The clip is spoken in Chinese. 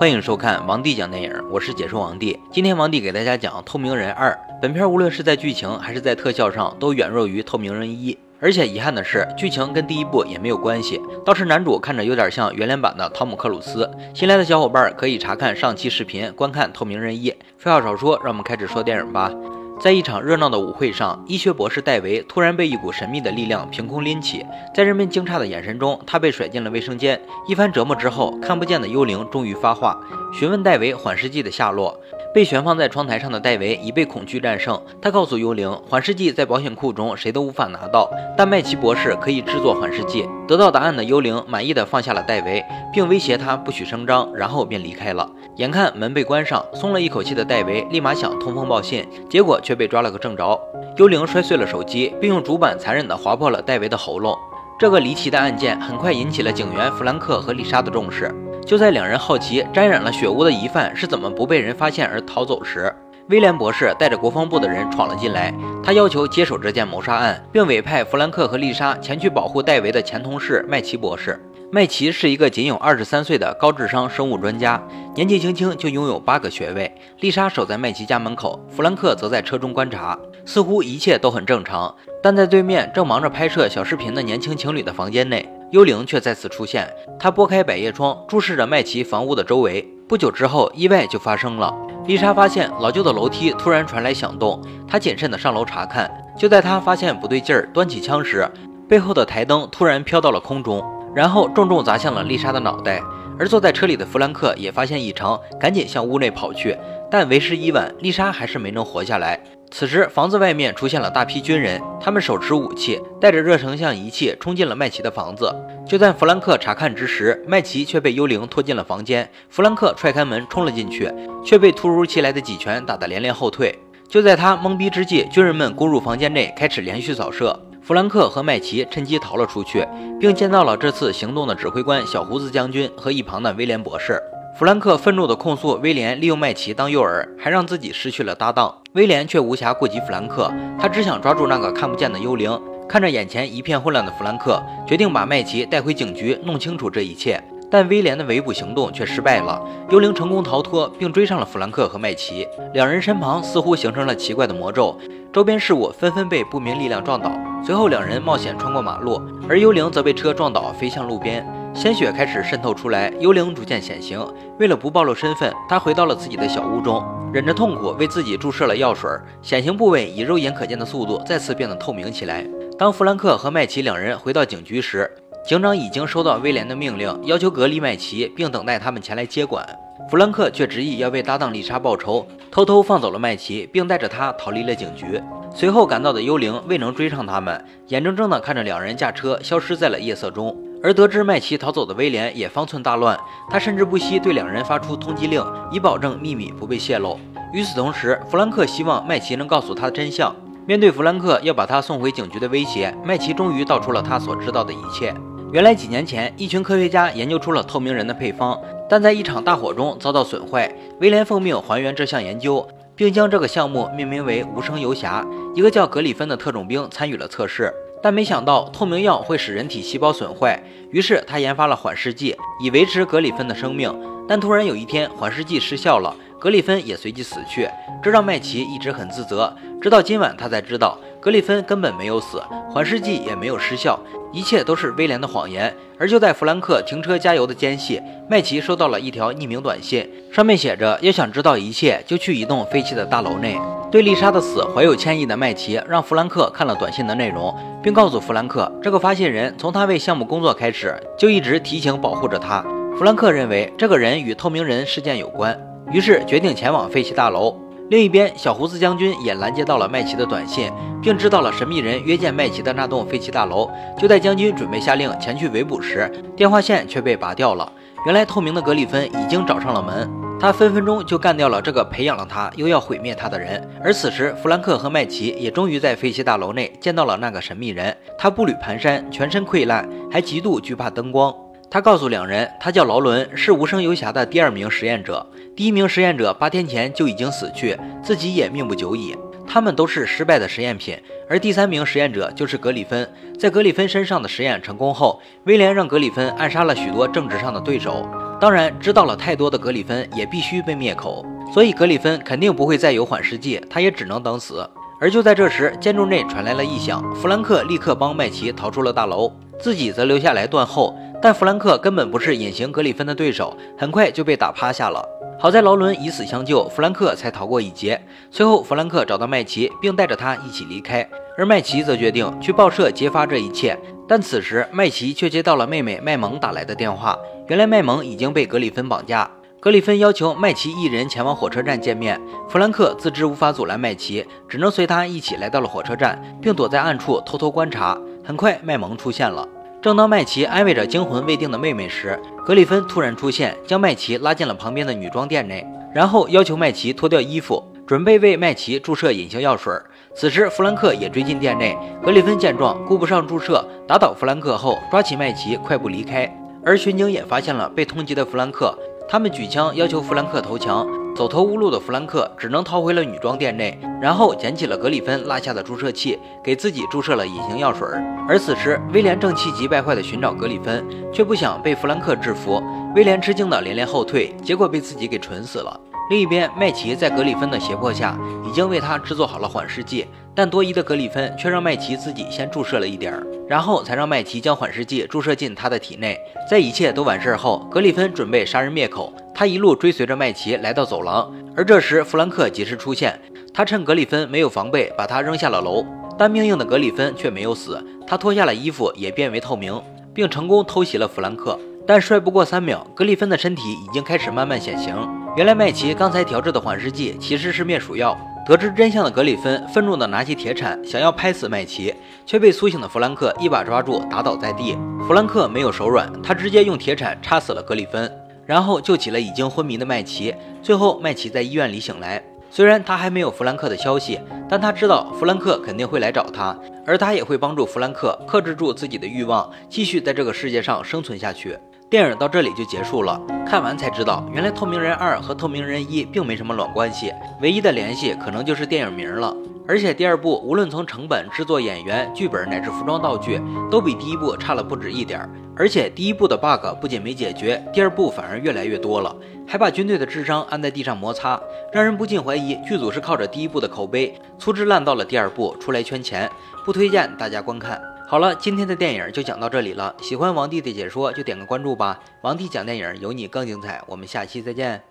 欢迎收看王帝讲电影，我是解说王帝。今天王帝给大家讲《透明人二》。本片无论是在剧情还是在特效上，都远弱于《透明人一》。而且遗憾的是，剧情跟第一部也没有关系，倒是男主看着有点像圆脸版的汤姆克鲁斯。新来的小伙伴可以查看上期视频观看《透明人一》。废话少说，让我们开始说电影吧。在一场热闹的舞会上，医学博士戴维突然被一股神秘的力量凭空拎起，在人们惊诧的眼神中，他被甩进了卫生间。一番折磨之后，看不见的幽灵终于发话，询问戴维缓释剂的下落。被悬放在窗台上的戴维已被恐惧战胜。他告诉幽灵，缓释剂在保险库中，谁都无法拿到，但麦奇博士可以制作缓释剂。得到答案的幽灵满意的放下了戴维，并威胁他不许声张，然后便离开了。眼看门被关上，松了一口气的戴维立马想通风报信，结果却被抓了个正着。幽灵摔碎了手机，并用主板残忍地划破了戴维的喉咙。这个离奇的案件很快引起了警员弗兰克和丽莎的重视。就在两人好奇沾染了血污的疑犯是怎么不被人发现而逃走时，威廉博士带着国防部的人闯了进来。他要求接手这件谋杀案，并委派弗兰克和丽莎前去保护戴维的前同事麦奇博士。麦奇是一个仅有二十三岁的高智商生物专家，年纪轻轻就拥有八个学位。丽莎守在麦奇家门口，弗兰克则在车中观察，似乎一切都很正常。但在对面正忙着拍摄小视频的年轻情侣的房间内，幽灵却再次出现。他拨开百叶窗，注视着麦奇房屋的周围。不久之后，意外就发生了。丽莎发现老旧的楼梯突然传来响动，她谨慎地上楼查看。就在她发现不对劲儿，端起枪时，背后的台灯突然飘到了空中。然后重重砸向了丽莎的脑袋，而坐在车里的弗兰克也发现异常，赶紧向屋内跑去，但为时已晚，丽莎还是没能活下来。此时，房子外面出现了大批军人，他们手持武器，带着热成像仪器冲进了麦奇的房子。就在弗兰克查看之时，麦奇却被幽灵拖进了房间。弗兰克踹开门冲了进去，却被突如其来的几拳打得连连后退。就在他懵逼之际，军人们攻入房间内，开始连续扫射。弗兰克和麦奇趁机逃了出去，并见到了这次行动的指挥官小胡子将军和一旁的威廉博士。弗兰克愤怒地控诉威廉利用麦奇当诱饵，还让自己失去了搭档。威廉却无暇顾及弗兰克，他只想抓住那个看不见的幽灵。看着眼前一片混乱的弗兰克，决定把麦奇带回警局，弄清楚这一切。但威廉的围捕行动却失败了，幽灵成功逃脱，并追上了弗兰克和麦奇。两人身旁似乎形成了奇怪的魔咒，周边事物纷纷被不明力量撞倒。随后，两人冒险穿过马路，而幽灵则被车撞倒，飞向路边。鲜血开始渗透出来，幽灵逐渐显形。为了不暴露身份，他回到了自己的小屋中，忍着痛苦为自己注射了药水。显形部位以肉眼可见的速度再次变得透明起来。当弗兰克和麦奇两人回到警局时，警长已经收到威廉的命令，要求隔离麦奇，并等待他们前来接管。弗兰克却执意要为搭档丽莎报仇，偷偷放走了麦奇，并带着他逃离了警局。随后赶到的幽灵未能追上他们，眼睁睁地看着两人驾车消失在了夜色中。而得知麦奇逃走的威廉也方寸大乱，他甚至不惜对两人发出通缉令，以保证秘密不被泄露。与此同时，弗兰克希望麦奇能告诉他真相。面对弗兰克要把他送回警局的威胁，麦奇终于道出了他所知道的一切。原来几年前，一群科学家研究出了透明人的配方，但在一场大火中遭到损坏。威廉奉命还原这项研究，并将这个项目命名为“无声游侠”。一个叫格里芬的特种兵参与了测试，但没想到透明药会使人体细胞损坏，于是他研发了缓释剂，以维持格里芬的生命。但突然有一天，缓释剂失效了。格里芬也随即死去，这让麦奇一直很自责。直到今晚，他才知道格里芬根本没有死，缓释剂也没有失效，一切都是威廉的谎言。而就在弗兰克停车加油的间隙，麦奇收到了一条匿名短信，上面写着：“要想知道一切，就去一栋废弃的大楼内。”对丽莎的死怀有歉意的麦奇让弗兰克看了短信的内容，并告诉弗兰克，这个发信人从他为项目工作开始，就一直提醒保护着他。弗兰克认为这个人与透明人事件有关。于是决定前往废弃大楼。另一边，小胡子将军也拦截到了麦奇的短信，并知道了神秘人约见麦奇的那栋废弃大楼。就在将军准备下令前去围捕时，电话线却被拔掉了。原来，透明的格里芬已经找上了门，他分分钟就干掉了这个培养了他又要毁灭他的人。而此时，弗兰克和麦奇也终于在废弃大楼内见到了那个神秘人。他步履蹒跚，全身溃烂，还极度惧怕灯光。他告诉两人，他叫劳伦，是无声游侠的第二名实验者。第一名实验者八天前就已经死去，自己也命不久矣。他们都是失败的实验品。而第三名实验者就是格里芬。在格里芬身上的实验成功后，威廉让格里芬暗杀了许多政治上的对手。当然，知道了太多的格里芬也必须被灭口，所以格里芬肯定不会再有缓释剂，他也只能等死。而就在这时，建筑内传来了异响，弗兰克立刻帮麦奇逃出了大楼，自己则留下来断后。但弗兰克根本不是隐形格里芬的对手，很快就被打趴下了。好在劳伦以死相救，弗兰克才逃过一劫。随后，弗兰克找到麦奇，并带着他一起离开，而麦奇则决定去报社揭发这一切。但此时，麦奇却接到了妹妹麦蒙打来的电话，原来麦蒙已经被格里芬绑架。格里芬要求麦奇一人前往火车站见面，弗兰克自知无法阻拦麦奇，只能随他一起来到了火车站，并躲在暗处偷偷观察。很快，麦蒙出现了。正当麦奇安慰着惊魂未定的妹妹时，格里芬突然出现，将麦奇拉进了旁边的女装店内，然后要求麦奇脱掉衣服，准备为麦奇注射隐形药水。此时，弗兰克也追进店内。格里芬见状，顾不上注射，打倒弗兰克后，抓起麦奇，快步离开。而巡警也发现了被通缉的弗兰克。他们举枪要求弗兰克投降，走投无路的弗兰克只能逃回了女装店内，然后捡起了格里芬落下的注射器，给自己注射了隐形药水。而此时，威廉正气急败坏地寻找格里芬，却不想被弗兰克制服。威廉吃惊的连连后退，结果被自己给蠢死了。另一边，麦奇在格里芬的胁迫下，已经为他制作好了缓释剂，但多疑的格里芬却让麦奇自己先注射了一点儿。然后才让麦奇将缓释剂注射进他的体内。在一切都完事后，格里芬准备杀人灭口。他一路追随着麦奇来到走廊，而这时弗兰克及时出现。他趁格里芬没有防备，把他扔下了楼。但命硬的格里芬却没有死，他脱下了衣服，也变为透明，并成功偷袭了弗兰克。但摔不过三秒，格里芬的身体已经开始慢慢显形。原来麦奇刚才调制的缓释剂其实是灭鼠药。得知真相的格里芬愤怒地拿起铁铲，想要拍死麦奇，却被苏醒的弗兰克一把抓住，打倒在地。弗兰克没有手软，他直接用铁铲插死了格里芬，然后救起了已经昏迷的麦奇。最后，麦奇在医院里醒来。虽然他还没有弗兰克的消息，但他知道弗兰克肯定会来找他，而他也会帮助弗兰克克制住自己的欲望，继续在这个世界上生存下去。电影到这里就结束了。看完才知道，原来《透明人二》和《透明人一》并没什么卵关系，唯一的联系可能就是电影名了。而且第二部无论从成本、制作、演员、剧本乃至服装道具，都比第一部差了不止一点。而且第一部的 bug 不仅没解决，第二部反而越来越多了，还把军队的智商按在地上摩擦，让人不禁怀疑剧组是靠着第一部的口碑粗制滥造了第二部出来圈钱。不推荐大家观看。好了，今天的电影就讲到这里了。喜欢王帝的解说就点个关注吧。王帝讲电影有你更精彩，我们下期再见。